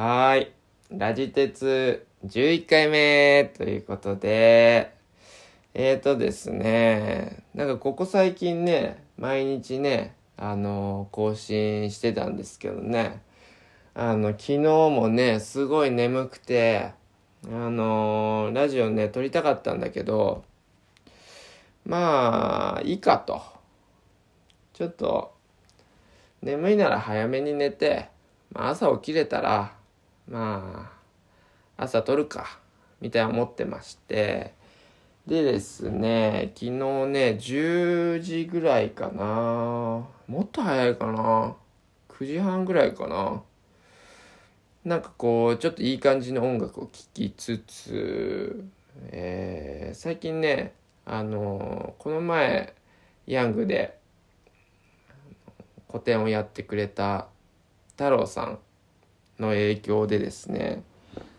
はい。ラジ鉄11回目ということで、えーとですね、なんかここ最近ね、毎日ね、あの、更新してたんですけどね、あの、昨日もね、すごい眠くて、あの、ラジオね、撮りたかったんだけど、まあ、いいかと。ちょっと、眠いなら早めに寝て、まあ、朝起きれたら、まあ、朝撮るか、みたいな思ってまして、でですね、昨日ね、10時ぐらいかな。もっと早いかな。9時半ぐらいかな。なんかこう、ちょっといい感じの音楽を聴きつつ、えー最近ね、あのこの前、ヤングで個展をやってくれた太郎さんの影響でですね、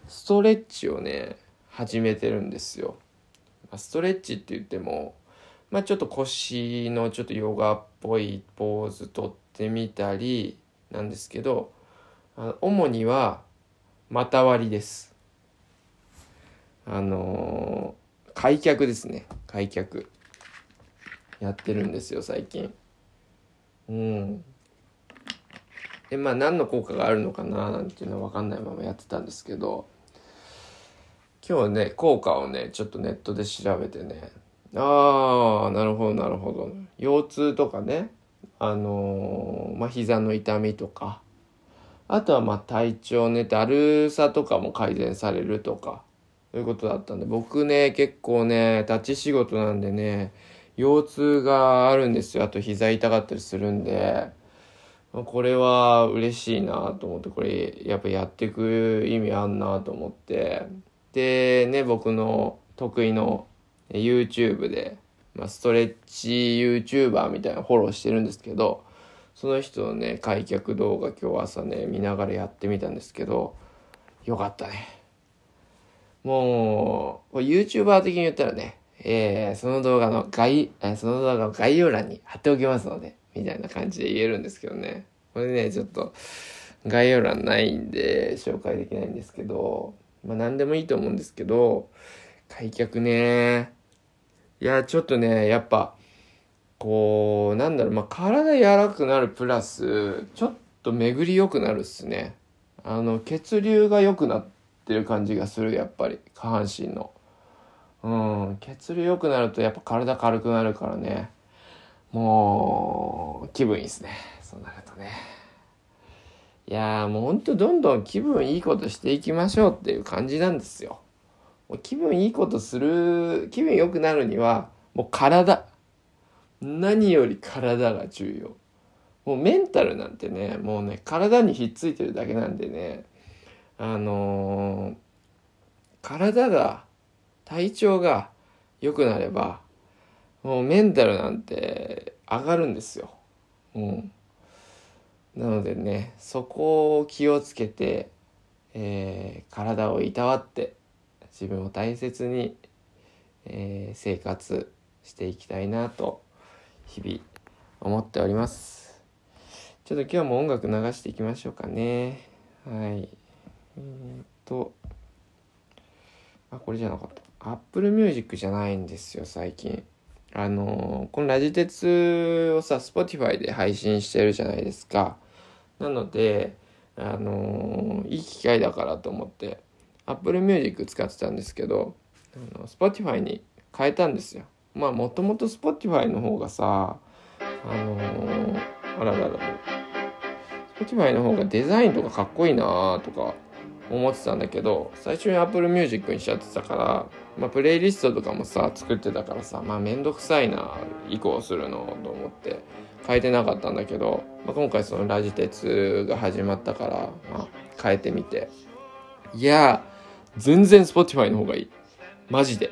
ストレッチをね、始めてるんですよ。ストレッチって言っても、まあちょっと腰のちょっとヨガっぽいポーズとってみたりなんですけど、主には股割りです。あのー開脚ですね。開脚。やってるんですよ、最近。うん。で、まあ何の効果があるのかななんていうのは分かんないままやってたんですけど、今日ね、効果をね、ちょっとネットで調べてね、ああ、なるほど、なるほど。腰痛とかね、あのーまあ膝の痛みとか、あとはまあ体調ね、だるさとかも改善されるとか、そういうことだったんで、僕ね、結構ね、立ち仕事なんでね、腰痛があるんですよ。あと膝痛かったりするんで、これは嬉しいなと思って、これやっぱやっていく意味あんなと思って、で、ね、僕の得意の YouTube で、まあ、ストレッチ YouTuber みたいなフォローしてるんですけど、その人のね、開脚動画今日朝ね、見ながらやってみたんですけど、よかったね。もう、YouTuber 的に言ったらね、えーその動画の概、その動画の概要欄に貼っておきますので、みたいな感じで言えるんですけどね。これね、ちょっと、概要欄ないんで、紹介できないんですけど、まあ何でもいいと思うんですけど、開脚ね、いや、ちょっとね、やっぱ、こう、なんだろう、まあ体柔らかくなるプラス、ちょっと巡り良くなるっすね。あの、血流が良くなってる感じがする、やっぱり、下半身の。うん、血流良くなるとやっぱ体軽くなるからね。もう、気分いいですね。そうなるとね。いやもうほんとどんどん気分いいことしていきましょうっていう感じなんですよ。もう気分いいことする、気分良くなるには、もう体。何より体が重要。もうメンタルなんてね、もうね、体にひっついてるだけなんでね、あのー体が、体調が良くなれば、もうメンタルなんて上がるんですよ。うん。なのでね、そこを気をつけて、えー体をいたわって、自分を大切に、えー生活していきたいなと、日々思っております。ちょっと今日も音楽流していきましょうかね。はい。えーっと、あ、これじゃなかった。Apple Music じゃないんですよ、最近。あのこのラジ鉄をさ、Spotify で配信してるじゃないですか。なので、あのいい機会だからと思って、Apple Music 使ってたんですけど、あの Spotify に変えたんですよ。まあ、もともと Spotify の方がさ、あのあらららら、Spotify の方がデザインとかかっこいいなとか思ってたんだけど最初に Apple Music にしちゃってたから、まあ、プレイリストとかもさ作ってたからさまあめんどくさいな移行するのと思って変えてなかったんだけど、まあ、今回そのラジ鉄が始まったから、まあ、変えてみて。いや全然 Spotify の方がいい。マジで。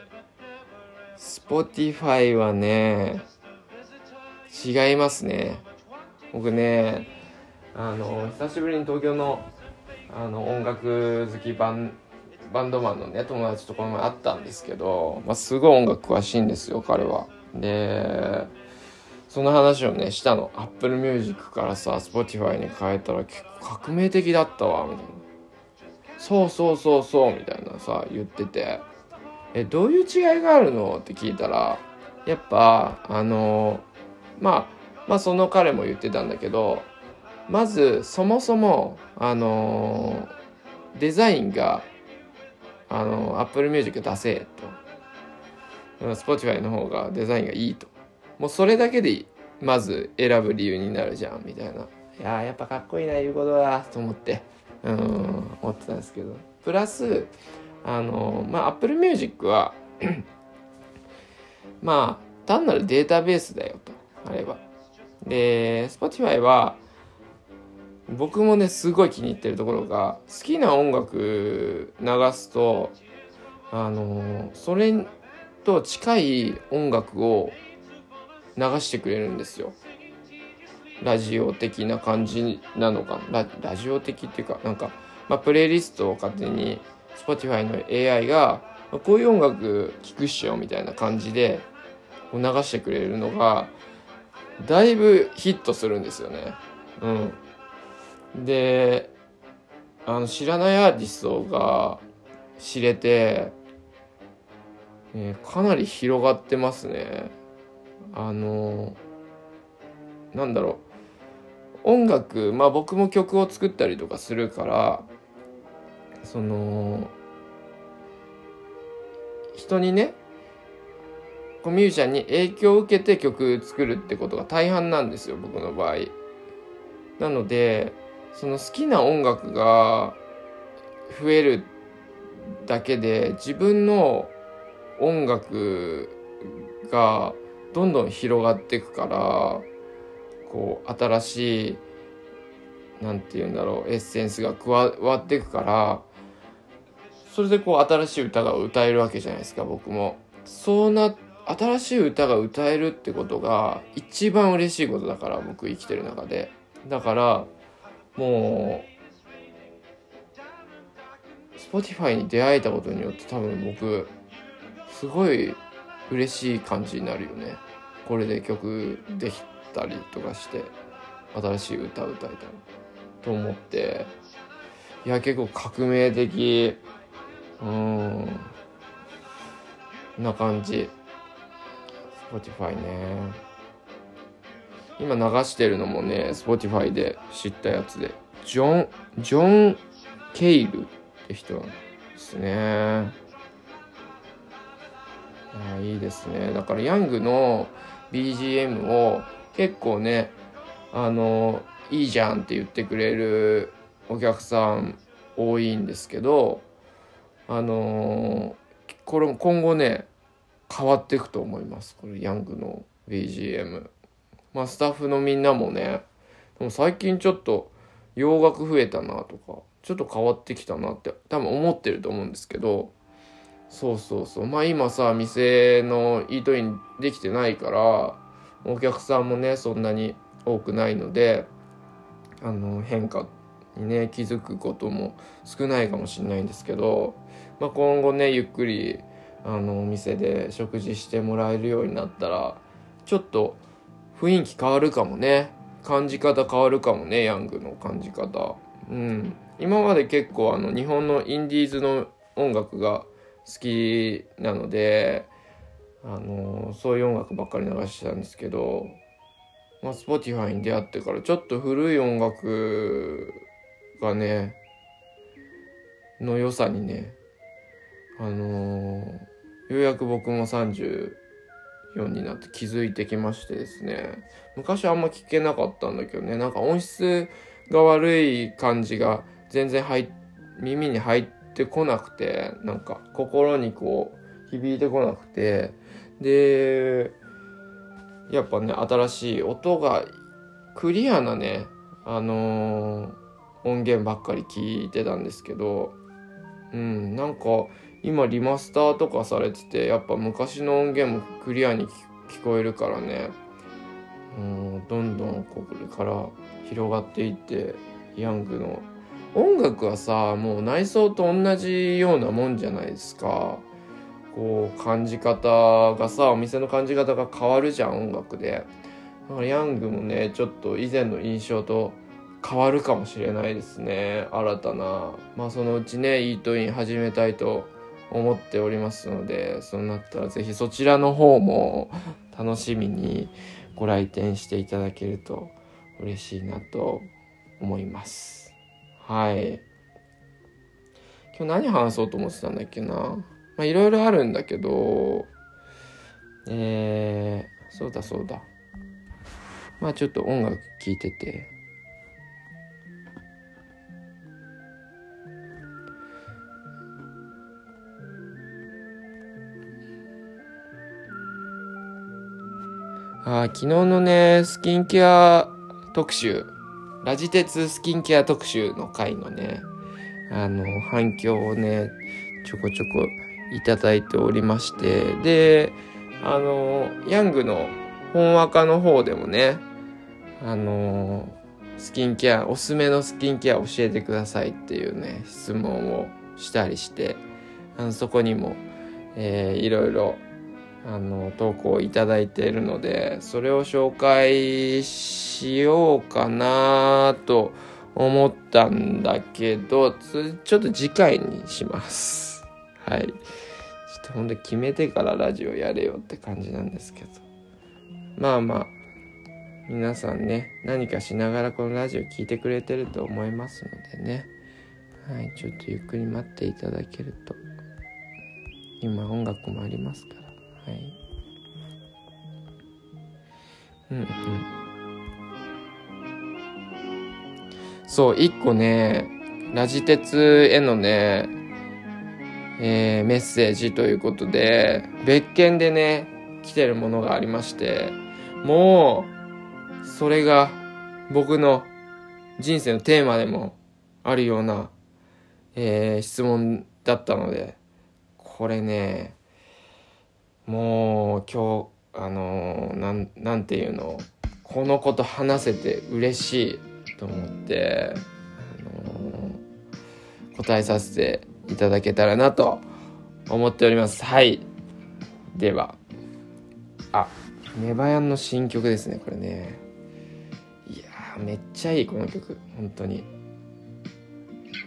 Spotify はね違いますね。僕ねあの久しぶりに東京のあの音楽好きバンバンドマンのね友達とこの前会ったんですけど、まあ、すごい音楽詳しいんですよ彼は。でその話をねしたの Apple Music からさ Spotify に変えたら結構革命的だったわみたいな。そうそうそうそうみたいなさ言っててえどういう違いがあるの？って聞いたらやっぱあのまあまあその彼も言ってたんだけどまずそもそもあのデザインがあの Apple Music 出せと。Spotify の方がデザインがいいと。もうそれだけでまず選ぶ理由になるじゃんみたいな。いややっぱかっこいいな言うことだと思って。うん思ってたんですけど。プラスあのまあ Apple Music はまあ単なるデータベースだよと。あればで Spotify は僕もねすごい気に入ってるところが好きな音楽流すとあのそれと近い音楽を流してくれるんですよ。ラジオ的な感じなのかララジオ的っていうかなんか、まあ、プレイリストを勝手に Spotify の AI がまこういう音楽聴くっしょみたいな感じで流してくれるのがだいぶヒットするんですよね。うん、であの知らないアーティストが知れて、え、かなり広がってますね。あのなんだろう音楽まあ僕も曲を作ったりとかするからその人にねこうミュージシャンに影響を受けて曲作るってことが大半なんですよ僕の場合。なのでその好きな音楽が増えるだけで自分の音楽がどんどん広がっていくからこう新しい何て言うんだろうエッセンスが加わっていくからそれでこう新しい歌が歌えるわけじゃないですか僕も。そうな新しい歌が歌えるってことが一番嬉しいことだから僕生きてる中で。だからもう Spotify に出会えたことによって多分僕すごい嬉しい感じになるよね。これで曲できたりとかして新しい歌歌えたりと思って。いや結構革命的うんな感じ。Spotify ね。今流してるのもね Spotify で知ったやつで。ジョンジョン・ケイルって人なんですね。ああいいですね。だからヤングの BGM を結構ねあのいいじゃんって言ってくれるお客さん多いんですけどあのこれ今後ね変わっていくと思います。これヤングの BGM まあスタッフのみんなもねでも最近ちょっと洋楽増えたなとかちょっと変わってきたなって多分思ってると思うんですけどそうそうそう。まあ今さ店のイートインできてないからお客さんもねそんなに多くないのであの変化にね気づくことも少ないかもしれないんですけど、まあ、今後ねゆっくりあのお店で食事してもらえるようになったらちょっと雰囲気変わるかもね。感じ方変わるかもねヤングの感じ方。うん。今まで結構あの日本のインディーズの音楽が好きなのであのそういう音楽ばっかり流してたんですけど、まあ、Spotify に出会ってからちょっと古い音楽がねの良さにねあの、ようやく僕も34になって気づいてきましてですね。昔あんま聞けなかったんだけどね。なんか音質が悪い感じが全然入耳に入ってこなくてなんか心にこう響いてこなくて。でやっぱね新しい音がクリアなねあのー、音源ばっかり聞いてたんですけどうんなんか今リマスターとかされててやっぱ昔の音源もクリアに聞こえるからね。うんどんどんこれから広がっていってヤングの。音楽はさもう内装と同じようなもんじゃないですか。こう感じ方がさお店の感じ方が変わるじゃん音楽で。だからヤングもねちょっと以前の印象と変わるかもしれないですね。新たな。まあそのうちねイートイン始めたいと思っておりますのでそうなったら是非そちらの方も楽しみにご来店していただけると嬉しいなと思います。はい。今日何話そうと思ってたんだっけな。まあいろいろあるんだけどえー、そうだそうだ。まあちょっと音楽聴いてて。あ昨日のね、スキンケア特集、ラジ鉄スキンケア特集の回のね、あの、反響をね、ちょこちょこいただいておりまして、で、あの、ヤングの本赤の方でもね、あの、スキンケア、おすすめのスキンケア教えてくださいっていうね、質問をしたりして、あのそこにも、えー、いろいろあの投稿いただいているのでそれを紹介しようかなと思ったんだけどちょっと次回にします。はい。ちょっとほんと決めてからラジオやれよって感じなんですけど。まあまあ皆さんね何かしながらこのラジオ聞いてくれてると思いますのでね。はい。ちょっとゆっくり待っていただけると今音楽もありますから。はい。うんうん。そう一個ねラジ鉄へのねえー、メッセージということで別件でね来てるものがありましてもうそれが僕の人生のテーマでもあるような、えー、質問だったのでこれねもう今日あのー、なんなんていうのこのこと話せて嬉しいと思って、あの、答えさせていただけたらなと思っております。はい。では。あネバヤンの新曲ですねこれね。いやめっちゃいいこの曲。本当に。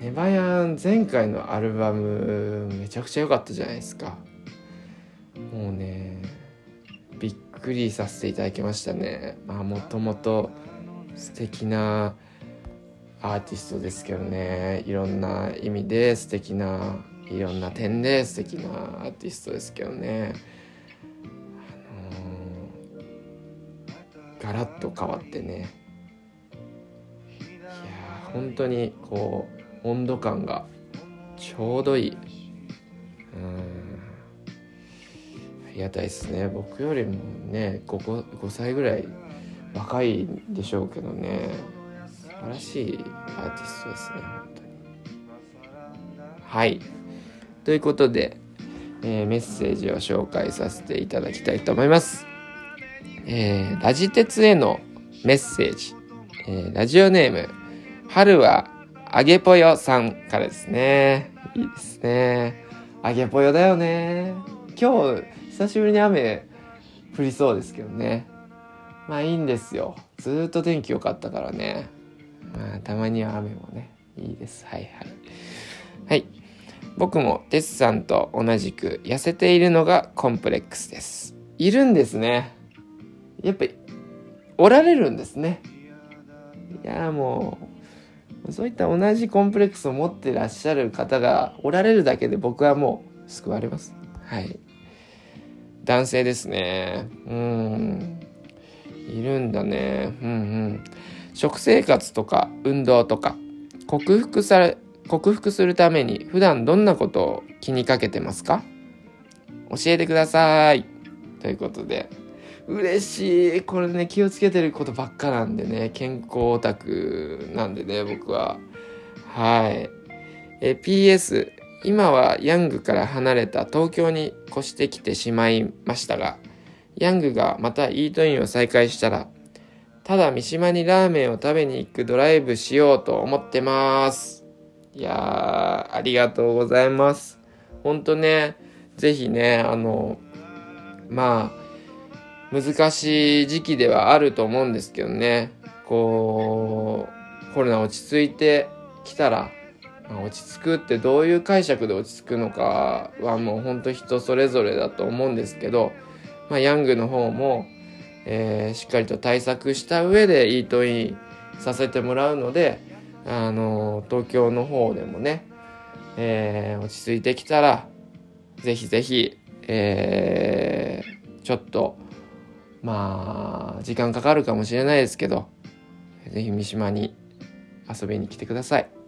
ネバヤン前回のアルバムめちゃくちゃ良かったじゃないですか。もうねびっくりさせていただきましたね。まあもともと素敵なアーティストですけどね。いろんな意味で素敵ないろんな点で素敵なアーティストですけどね。あのー、ガラッと変わってね。いや本当にこう温度感がちょうどいい。うん。りがたいですね。僕よりもね 5, 5歳ぐらい若いでしょうけどね。素晴らしいアーティストですね本当に。はい。ということで、えー、メッセージを紹介させていただきたいと思います。えー、ラジ鉄へのメッセージ、えー、ラジオネーム春はあげぽよさんからですね。いいですね。あげぽよだよね。今日久しぶりに雨降りそうですけどね。まあいいんですよ。ずっと天気良かったからね。まあたまには雨もねいいです。はいはい。はい。僕もテスさんと同じく痩せているのがコンプレックスです。いるんですね。やっぱりおられるんですね。いやもうそういった同じコンプレックスを持ってらっしゃる方がおられるだけで僕はもう救われます。はい。男性ですね。うん。いるんだね。うんうん。食生活とか運動とか克服され、克服するために普段どんなことを気にかけてますか？教えてください。ということで。嬉しい。これね、気をつけてることばっかなんでね、健康オタクなんでね、僕は。はい。え、PS、今はヤングから離れた東京に越してきてしまいましたが、ヤングがまたイートインを再開したら、ただ三島にラーメンを食べに行くドライブしようと思ってます。いやー、ありがとうございます。ほんとね、ぜひね、あの、まあ、難しい時期ではあると思うんですけどね、こう、コロナ落ち着いてきたら、落ち着くってどういう解釈で落ち着くのかはもう本当人それぞれだと思うんですけど、まあ、ヤングの方も、えー、しっかりと対策した上でイートインさせてもらうので、あの東京の方でもね、えー、落ち着いてきたらぜひぜひ、えー、ちょっとまあ時間かかるかもしれないですけどぜひ三島に遊びに来てください。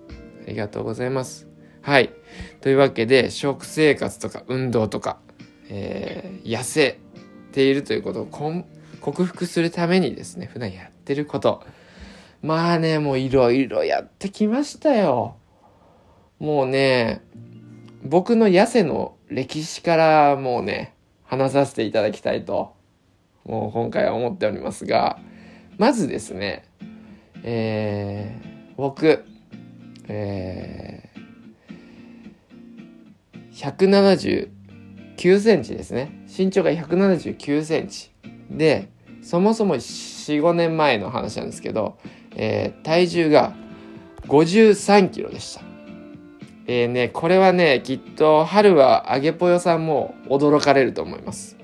ありがとうございます。はい。というわけで食生活とか運動とか、えー、痩せているということを克服するためにですね普段やってること。まあねもういろいろやってきましたよ。もうね僕の痩せの歴史からもうね話させていただきたいともう今回は思っておりますがまずですねえー、僕、えー、179センチですね。身長が179センチ。で、そもそも4、5年前の話なんですけど、えー、体重が53キロでした。えーね、これはね、きっと春はあげぽよさんも驚かれると思います。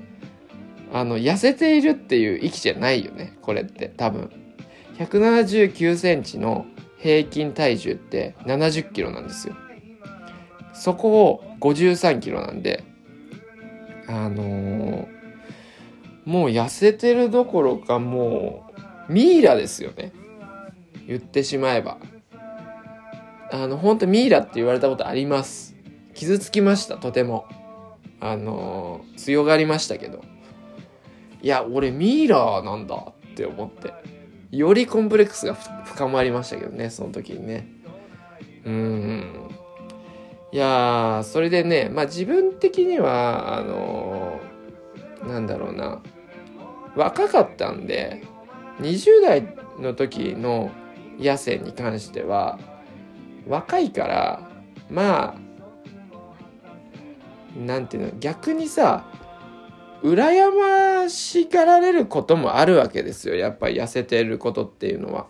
あの、痩せているっていう域じゃないよね、これって多分。179センチの平均体重って70キロなんですよ。そこを53キロなんで、あのー、もう痩せてるどころかもうミイラですよね。言ってしまえば。あの、本当ミイラって言われたことあります。傷つきました、とても。あのー、強がりましたけど。いや、俺ミイラなんだって思って。よりコンプレックスが深まりましたけどねその時にね。うんいやそれでねまあ自分的にはあのー、なんだろうな。若かったんで20代の時の野生に関しては若いからまあなんていうの逆にさ羨ましがられることもあるわけですよやっぱり痩せてることっていうのは。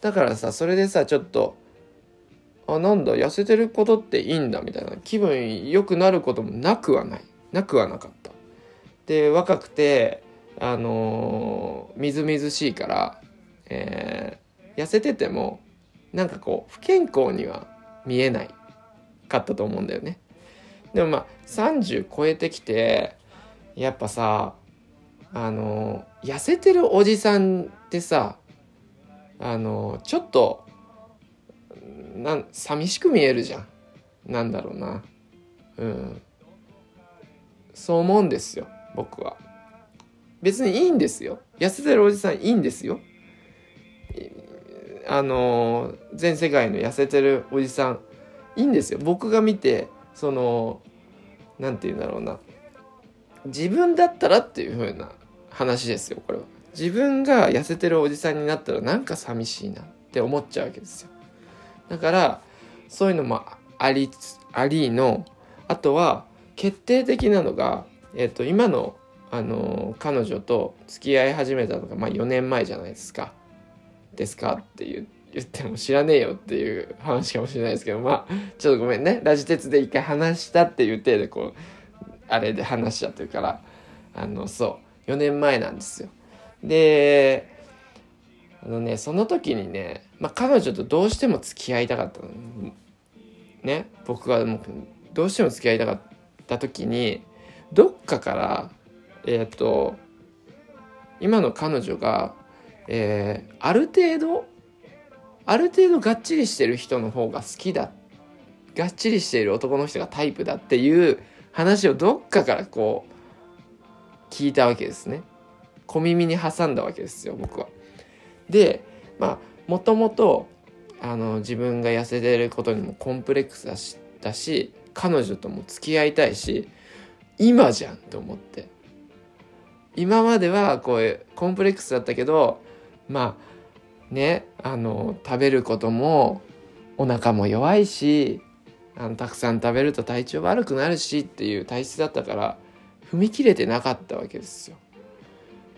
だからさそれでさちょっとあなんだ痩せてることっていいんだみたいな気分良くなることもなくはないなくはなかった。で若くてあのー、みずみずしいから、えー、痩せててもなんかこう不健康には見えないかったと思うんだよね。でもまあ30超えてきてやっぱさあの痩せてるおじさんってさあのちょっとなん寂しく見えるじゃん。なんだろうな。うん。そう思うんですよ僕は。別にいいんですよ。痩せてるおじさんいいんですよ。あの全世界の痩せてるおじさんいいんですよ。僕が見てその何て言うんだろうな。自分だったらっていう風な話ですよこれは。自分が痩せてるおじさんになったらなんか寂しいなって思っちゃうわけですよ。だからそういうのもありありのあとは決定的なのが、え、ー、と今のあの彼女と付き合い始めたのが、まあ、4年前じゃないですか。ですかって言言っても知らねえよっていう話かもしれないですけどまあちょっとごめんね。ラジ鉄で一回話したっていう体でこうあれで話しちゃってるから。あのそう。4年前なんですよ。であのねその時にね、まあ、彼女とどうしても付き合いたかったの。ね。僕がもうどうしても付き合いたかった時にどっかからえっ、ー、と今の彼女が、えー、ある程度ある程度がっちりしてる人の方が好きだ。がっちりしている男の人がタイプだっていう話をどっかからこう聞いたわけですね小耳に挟んだわけですよ僕は。でまあもともとあの自分が痩せてることにもコンプレックスだしだし彼女とも付き合いたいし今じゃんと思って今まではこういうコンプレックスだったけどまあねあの食べることもお腹も弱いしあのたくさん食べると体調悪くなるしっていう体質だったから踏み切れてなかったわけですよ。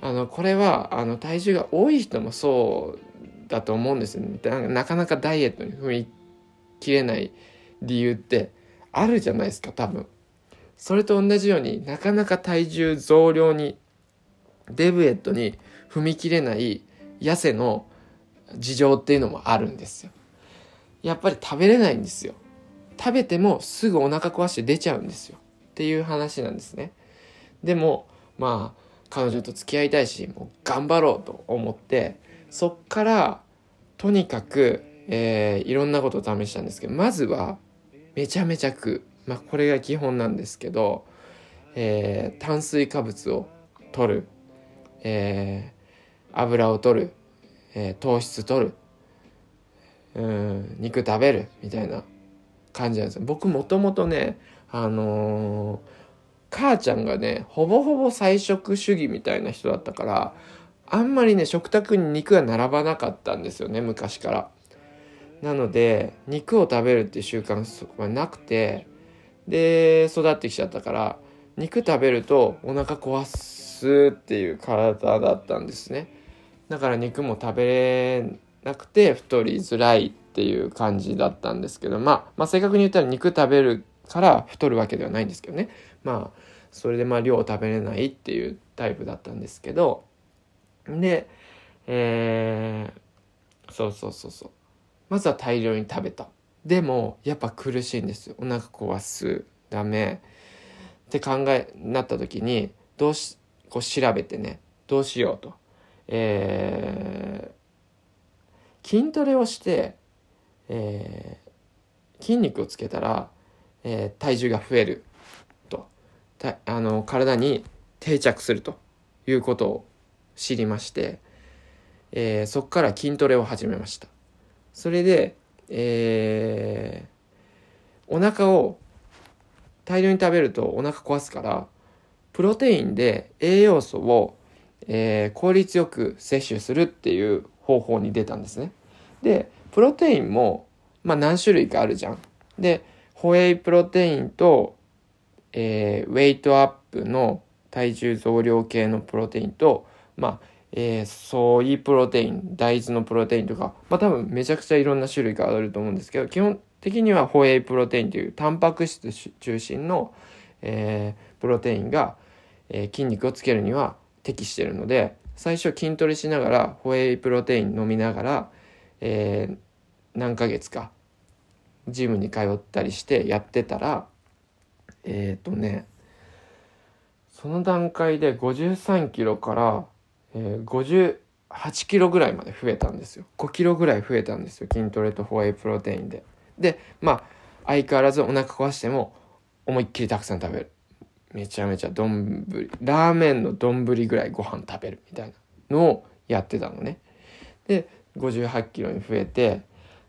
あのこれはあの体重が多い人もそうだと思うんですよ。ねなかなかダイエットに踏み切れない理由ってあるじゃないですか多分。それと同じようになかなか体重増量にデブエットに踏み切れない痩せの事情っていうのもあるんですよ。やっぱり食べれないんですよ。食べてもすぐお腹壊して出ちゃうんですよ。っていう話なんですね。でもまあ彼女と付き合いたいしもう頑張ろうと思ってそっからとにかく、えー、いろんなことを試したんですけどまずはめちゃめちゃ食う。まあこれが基本なんですけど、えー、炭水化物を取る、えー、油を取る、えー、糖質取る。うん肉食べる。みたいな。感じなんですよ僕もともとねあのー母ちゃんがねほぼほぼ菜食主義みたいな人だったからあんまりね食卓に肉が並ばなかったんですよね昔から。なので肉を食べるっていう習慣はなくてで育ってきちゃったから肉食べるとお腹壊すっていう体だったんですねだから肉も食べなくて太りづらいっていう感じだったんですけど、まあ、まあ正確に言ったら肉食べるから太るわけではないんですけどね。まあそれでまあ量を食べれないっていうタイプだったんですけど。でえー、そうそうそうそう。まずは大量に食べた。でもやっぱ苦しいんですよ。お腹壊す。ダメ。って考えになった時にどうしこう調べてね。どうしようと。えー、筋トレをして、えー、筋肉をつけたら、えー、体重が増えると。あの体に定着するということを知りまして、えー、そこから筋トレを始めました。それで、えー、お腹を大量に食べるとお腹壊すからプロテインで栄養素を、えー、効率よく摂取するっていう方法に出たんですね。でプロテインも、まあ、何種類かあるじゃん。でホエイプロテインとえー、ウェイトアップの体重増量系のプロテインと、まあ、えー、ソイプロテイン、大豆のプロテインとか、まあ多分めちゃくちゃいろんな種類があると思うんですけど、基本的にはホエイプロテインというタンパク質中心の、えー、プロテインが、えー、筋肉をつけるには適してるので、最初筋トレしながらホエイプロテイン飲みながら、えー、何ヶ月かジムに通ったりしてやってたら、えっ、ー、とねその段階で53キロから、えー、58キロぐらいまで増えたんですよ。5キロぐらい増えたんですよ筋トレとホエイプロテインで。でまあ相変わらずお腹壊しても思いっきりたくさん食べる。めちゃめちゃ丼ラーメンの丼ぐらいご飯食べるみたいなのをやってたのねで58キロに増えて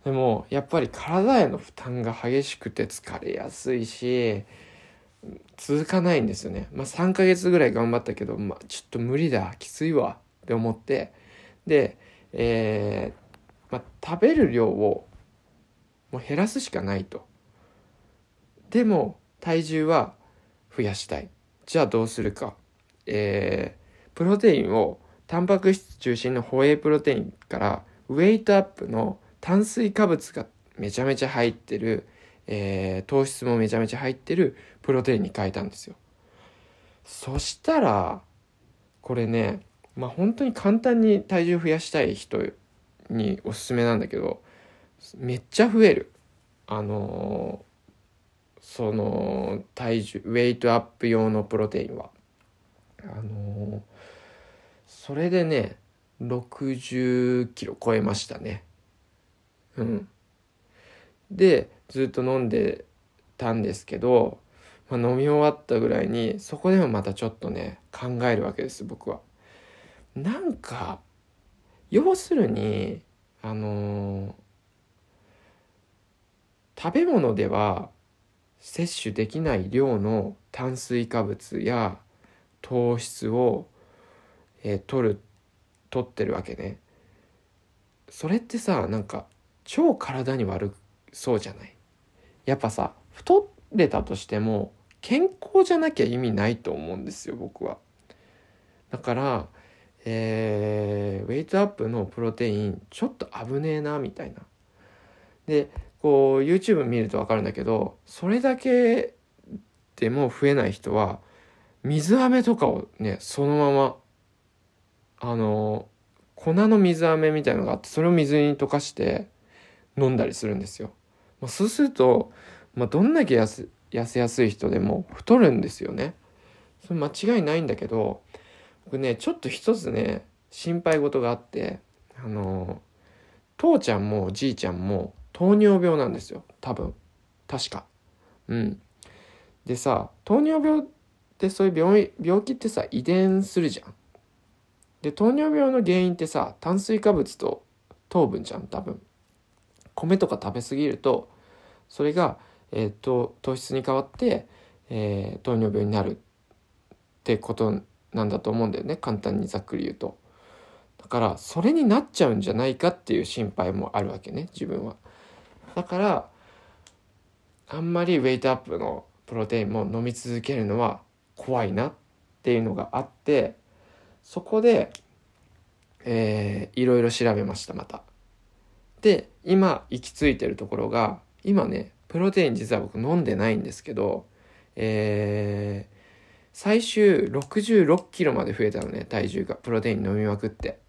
でもやっぱり体への負担が激しくて疲れやすいし続かないんですよね。まあ3ヶ月ぐらい頑張ったけど、まあちょっと無理だ、きついわって思って、で、えー、まあ食べる量をもう減らすしかないと。でも体重は増やしたい。じゃあどうするか。えー、プロテインをタンパク質中心のホエイプロテインからウェイトアップの炭水化物がめちゃめちゃ入ってるえー、糖質もめちゃめちゃ入ってるプロテインに変えたんですよ。そしたら、これね、まあ本当に簡単に体重増やしたい人におすすめなんだけど、めっちゃ増える。あのー、その体重、ウェイトアップ用のプロテインは。あのー、それでね、60キロ超えましたね。うん。で、ずっと飲んでたんですけど、まあ、飲み終わったぐらいにそこでもまたちょっとね考えるわけです僕は。なんか要するにあのー、食べ物では摂取できない量の炭水化物や糖質を、えー、取る取ってるわけね。それってさなんか超体に悪そうじゃない？やっぱさ太れたとしても健康じゃなきゃ意味ないと思うんですよ僕は。だから、えー、ウェイトアップのプロテインちょっと危ねえなみたいな。でこう YouTube 見ると分かるんだけどそれだけでも増えない人は水飴とかをねそのままあの粉の水飴みたいのがあってそれを水に溶かして飲んだりするんですよ。まあ、そうすると、まあ、どんだけ痩せやすい人でも太るんですよね。それ間違いないんだけど僕ねちょっと一つね心配事があってあの父ちゃんもじいちゃんも糖尿病なんですよ。多分。確か。うん。でさ糖尿病ってそういう病病気ってさ遺伝するじゃん。で糖尿病の原因ってさ炭水化物と糖分じゃん多分。米とか食べ過ぎるとそれが、えーと、糖質に変わって、えー、糖尿病になるってことなんだと思うんだよね。簡単にざっくり言うと。だからそれになっちゃうんじゃないかっていう心配もあるわけね自分は。だからあんまりウェイトアップのプロテインも飲み続けるのは怖いなっていうのがあってそこで、えー、いろいろ調べましたまた。で今行き着いてるところが今ねプロテイン実は僕飲んでないんですけどえー、最終66キロまで増えたのね体重がプロテイン飲みまくって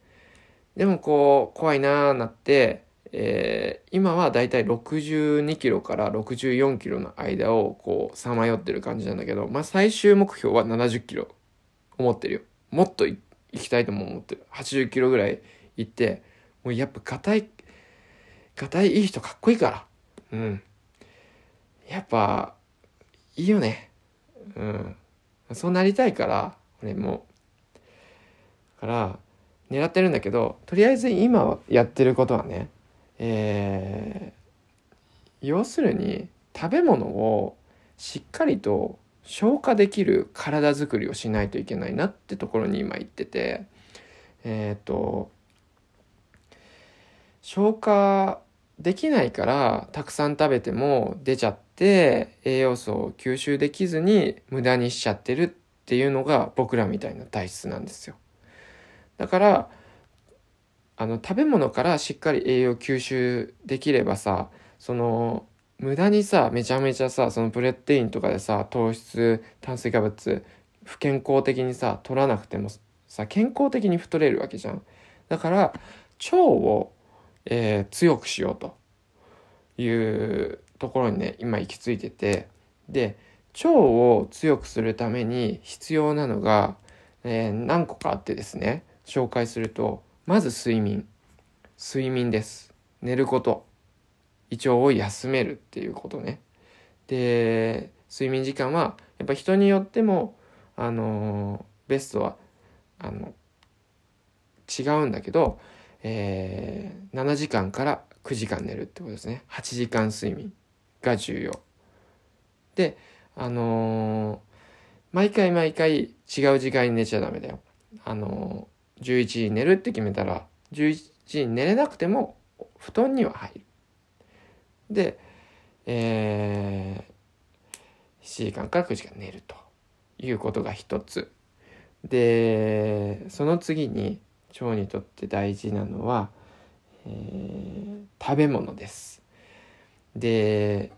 でもこう怖いなーなってえー、今はだいたい62キロから64キロの間をこうさまよってる感じなんだけど、まあ最終目標は70キロ思ってるよ。もっと行きたいとも思ってる。80キロぐらい行って、もうやっぱ硬い、硬いいい人かっこいいから。うん。やっぱ、いいよね。うん。そうなりたいから、俺も。だから、狙ってるんだけど、とりあえず今やってることはね、えー、要するに食べ物をしっかりと消化できる体づくりをしないといけないなってところに今言っててえっ、ー、と消化できないからたくさん食べても出ちゃって栄養素を吸収できずに無駄にしちゃってるっていうのが僕らみたいな体質なんですよ。だからあの食べ物からしっかり栄養吸収できればさその無駄にさめちゃめちゃさそのプレテインとかでさ糖質炭水化物不健康的にさ取らなくてもさ健康的に太れるわけじゃん。だから腸を、えー、強くしようというところにね今行き着いててで腸を強くするために必要なのが、えー、何個かあってですね紹介するとまず睡眠。睡眠です。寝ること。胃腸を休めるっていうことね。で睡眠時間はやっぱ人によってもあのベストはあの違うんだけど、えー、7時間から9時間寝るってことですね。8時間睡眠が重要。であのー、毎回毎回違う時間に寝ちゃダメだよ。あの11時に寝るって決めたら11時に寝れなくても布団には入る。で、えー、7時間から9時間寝るということが一つ。でその次に腸にとって大事なのは、えー、食べ物です。で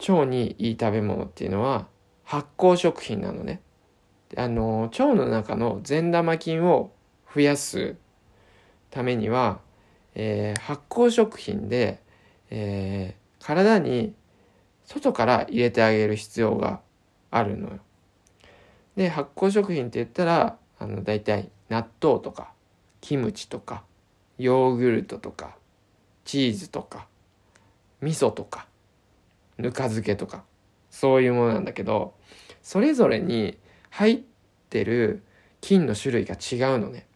腸にいい食べ物っていうのは発酵食品なのね。あの腸の中の善玉菌を増やすためには、えー、発酵食品で、えー、体に外から入れてあげる必要があるのよ。で発酵食品って言ったらあの大体納豆とかキムチとかヨーグルトとかチーズとか味噌とかぬか漬けとかそういうものなんだけどそれぞれに入ってる菌の種類が違うのね。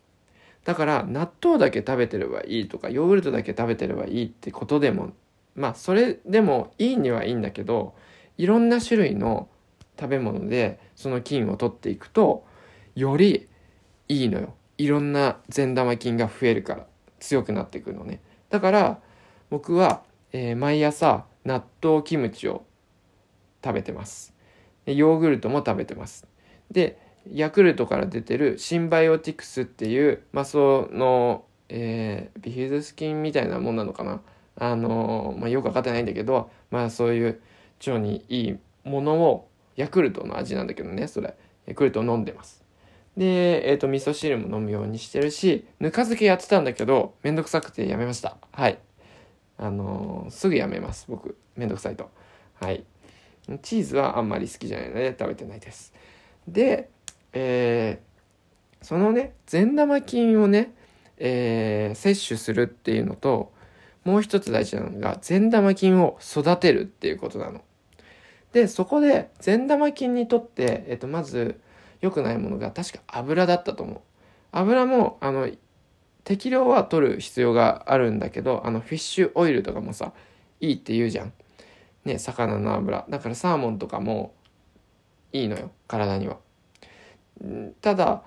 だから納豆だけ食べてればいいとかヨーグルトだけ食べてればいいってことでもまあそれでもいいにはいいんだけどいろんな種類の食べ物でその菌を取っていくとよりいいのよ。いろんな善玉菌が増えるから強くなってくるのね。だから僕は、えー、毎朝納豆キムチを食べてます。ヨーグルトも食べてます。で、ヤクルトから出てるシンバイオティクスっていうまあその、えー、ビフューズスキンみたいなもんなのかなあのまあ、よく分かってないんだけどまあそういう腸にいいものをヤクルトの味なんだけどねそれヤクルト飲んでますで、えっ、ー、と、味噌汁も飲むようにしてるし、ぬか漬けやってたんだけど、めんどくさくてやめました。はい。あのー、すぐやめます、僕。めんどくさいと。はい。チーズはあんまり好きじゃないので食べてないです。で、えー、そのね、善玉菌をね、えー、摂取するっていうのと、もう一つ大事なのが、善玉菌を育てるっていうことなの。で、そこで、善玉菌にとって、えっ、と、まず、良くないものが確か油だったと思う。油も、あの、適量は取る必要があるんだけど、あの、フィッシュオイルとかもさ、いいって言うじゃん。ね、魚の油。だからサーモンとかもいいのよ、体には。ただ、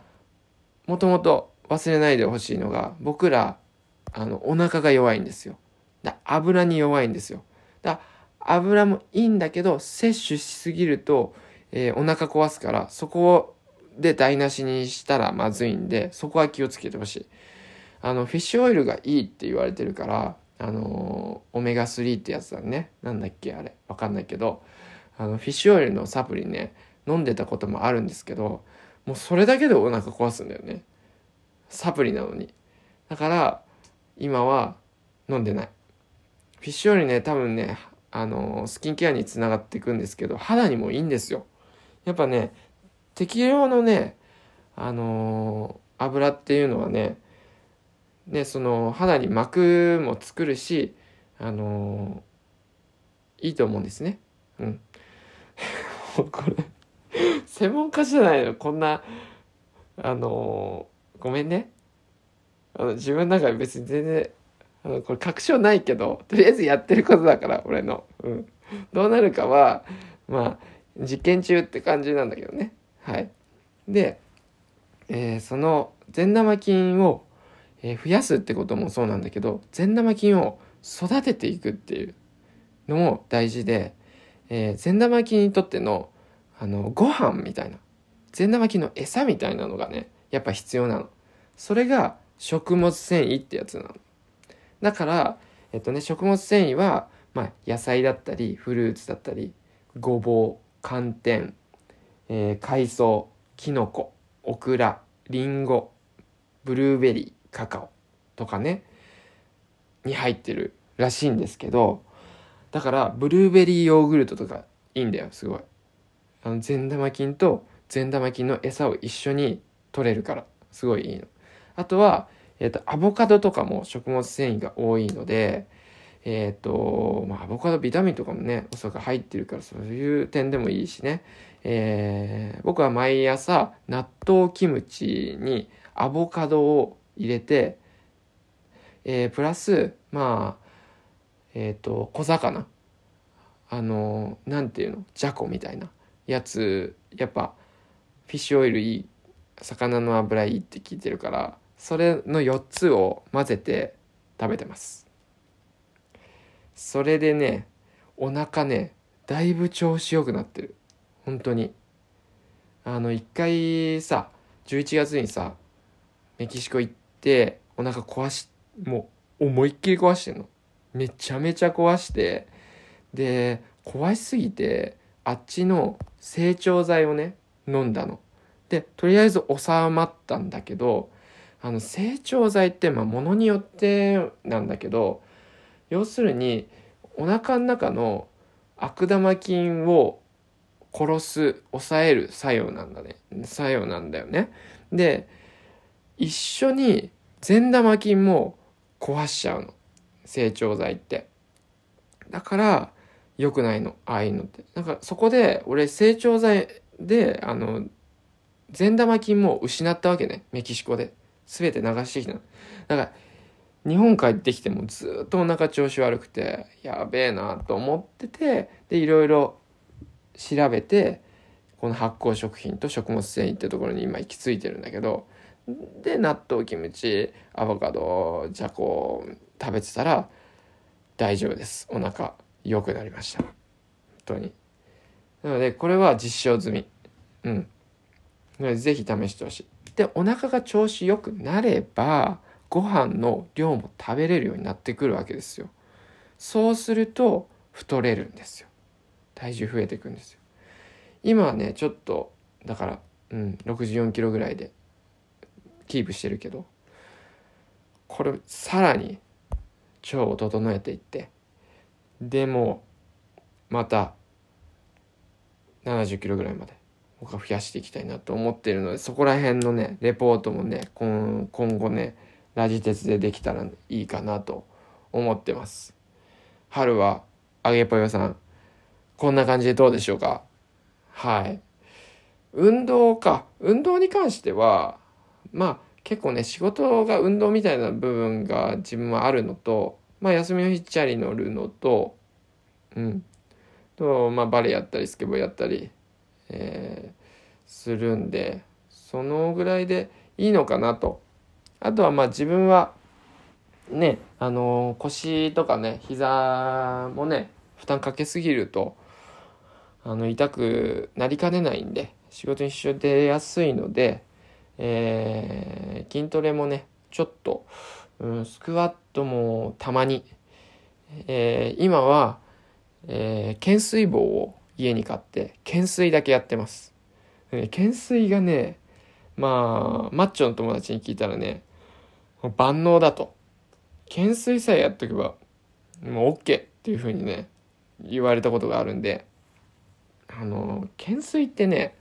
もともと忘れないでほしいのが、僕ら、あの、お腹が弱いんですよ。だ油に弱いんですよ。だ油もいいんだけど、摂取しすぎると、えー、お腹壊すから、そこで台無しにしたらまずいんで、そこは気をつけてほしい。あの、フィッシュオイルがいいって言われてるから、あの、オメガ3ってやつだね。なんだっけあれ。わかんないけど、あの、フィッシュオイルのサプリね、飲んでたこともあるんですけど、もうそれだけでお腹壊すんだよね。サプリなのに。だから、今は飲んでない。フィッシュオイルね、多分ね、あのー、スキンケアにつながっていくんですけど、肌にもいいんですよ。やっぱね、適量のね、あのー、油っていうのはね、ね、その肌に膜も作るし、あのー、いいと思うんですね。うん。これ、専門家じゃないの、こんな、あのー、ごめんね。あの自分の中で別に全然、あのこれ確証ないけど、とりあえずやってることだから、俺の。うん。どうなるかは、まあ、実験中って感じなんだけどね。はい。で、えー、その善玉菌を、え、増やすってこともそうなんだけど善玉菌を育てていくっていうのも大事で、えー、善玉菌にとってのあのご飯みたいな善玉菌の餌みたいなのがねやっぱ必要なの。それが食物繊維ってやつなの。だから、えっとね、食物繊維は、まあ、野菜だったりフルーツだったりごぼう寒天えー、海藻、きのこ、オクラ、リンゴ、ブルーベリー、カカオとかね、に入ってるらしいんですけど、だからブルーベリーヨーグルトとかいいんだよ、すごい。あの、善玉菌と善玉菌の餌を一緒に取れるから、すごいいいの。あとは、えっ、ー、と、アボカドとかも食物繊維が多いので、えっ、ー、と、まあ、アボカドビタミンとかもね、おそらく入ってるから、そういう点でもいいしね。えー、僕は毎朝納豆キムチにアボカドを入れて、えー、プラスまあえっ、ー、と小魚あのなんていうの？じゃこみたいなやつやっぱフィッシュオイルいい魚の油いいって聞いてるからそれの4つを混ぜて食べてます。それでねお腹ねだいぶ調子よくなってる。本当に。あの一回さ11月にさメキシコ行ってお腹壊しもう思いっきり壊してんの。めちゃめちゃ壊してで壊しすぎてあっちの成長剤をね飲んだの。でとりあえず収まったんだけどあの成長剤ってまあものによってなんだけど要するにお腹の中の悪玉菌を殺す抑える作用なんだね。作用なんだよね。で一緒に善玉菌も壊しちゃうの。成長剤って。だから良くないの。ああいうのって。なんかそこで俺成長剤であの善玉菌も失ったわけね。メキシコで。全て流してきたの。だから日本帰ってきてもずっとお腹調子悪くてやべえなと思っててでいろいろ調べてこの発酵食品と食物繊維ってところに今行き着いてるんだけどで納豆キムチアボカドじゃこ食べてたら大丈夫です。お腹。良くなりました本当になのでこれは実証済みうんぜひ試してほしい。で、お腹が調子よくなれば、ご飯の量も食べれるようになってくるわけですよ。そうすると、太れるんですよ。体重増えていくんですよ。今はね、ちょっと、だから、うん、64キロぐらいでキープしてるけど、これ、さらに腸を整えていって、でも、また、70キロぐらいまで僕は増やしていきたいなと思っているのでそこら辺のねレポートもね今今後ねラジ鉄でできたらいいかなと思ってます。春はあげぽよさんこんな感じでどうでしょうか？はい。運動か。運動に関してはまあ結構ね仕事が運動みたいな部分が自分はあるのとまあ休みの日チャリ乗るのとうん。とまあバレエやったりスケボーやったりえー、するんでそのぐらいでいいのかなと。あとはまあ自分はねあの腰とかね膝もね負担かけすぎるとあの痛くなりかねないんで仕事に支障出やすいので、えー、筋トレもねちょっと、うん、スクワットもたまに、えー、今は、えー、懸垂棒を家に買って懸垂だけやってます。懸垂がね、まあ、マッチョの友達に聞いたらね、万能だと。懸垂さえやっとけば、もう OK っていう風にね、言われたことがあるんで、あの、懸垂ってね、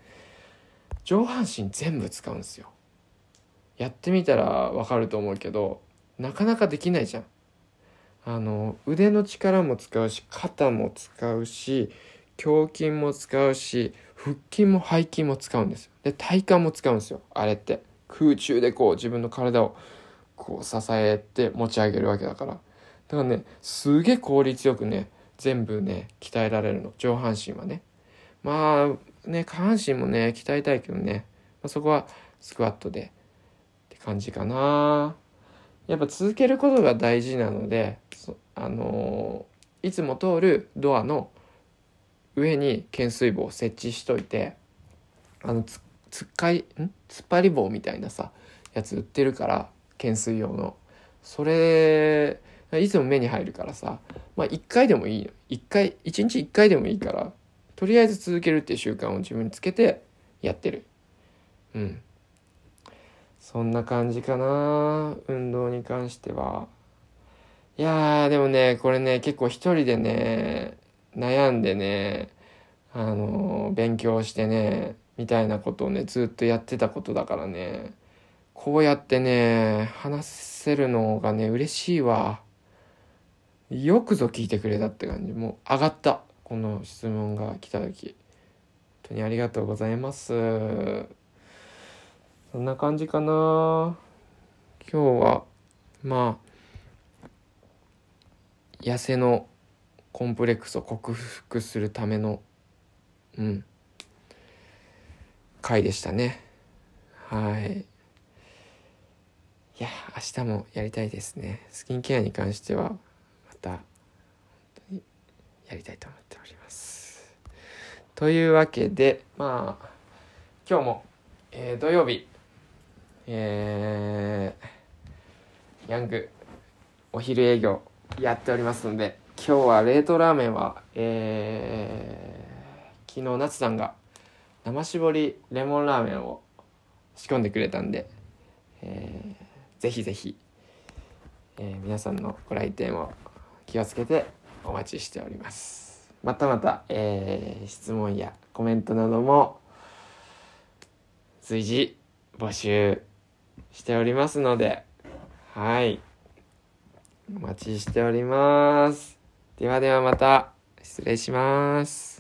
上半身全部使うんですよ。やってみたらわかると思うけど、なかなかできないじゃん。あの、腕の力も使うし、肩も使うし、胸筋も使うし腹筋も背筋も使うんですよ。で体幹も使うんですよ。あれって。空中でこう自分の体をこう支えて持ち上げるわけだから。だからねすげえ効率よくね全部ね鍛えられるの。上半身はね。まあね下半身もね鍛えたいけどね、まあ、そこはスクワットでって感じかな。やっぱ続けることが大事なのであのー、いつも通るドアの上に懸垂棒を設置しといてあのつつっかいん？突っ張り棒みたいなさやつ売ってるから懸垂用の。それいつも目に入るからさまあ1回でもいいの。1回1日1回でもいいからとりあえず続けるっていう習慣を自分につけてやってる。うん。そんな感じかな運動に関してはいやーでもねこれね結構一人でね悩んでね、あの、勉強してね、みたいなことをね、ずっとやってたことだからね、こうやってね、話せるのがね、嬉しいわ。よくぞ聞いてくれたって感じ。もう上がった。この質問が来た時。本当にありがとうございます。そんな感じかな。今日は、まあ、痩せのコンプレックスを克服するためのうん回でしたね。はい。いや明日もやりたいですね。スキンケアに関してはまた本当にやりたいと思っております。というわけでまあ今日も、えー、土曜日えー、ヤングお昼営業やっておりますので今日は冷凍ラーメンは、えー、昨日夏さんが生搾りレモンラーメンを仕込んでくれたんで、えー、ぜひぜひ、えー、皆さんのご来店を気をつけてお待ちしております。またまた、えー、質問やコメントなども随時募集しておりますのではいお待ちしておりますではではまた失礼します。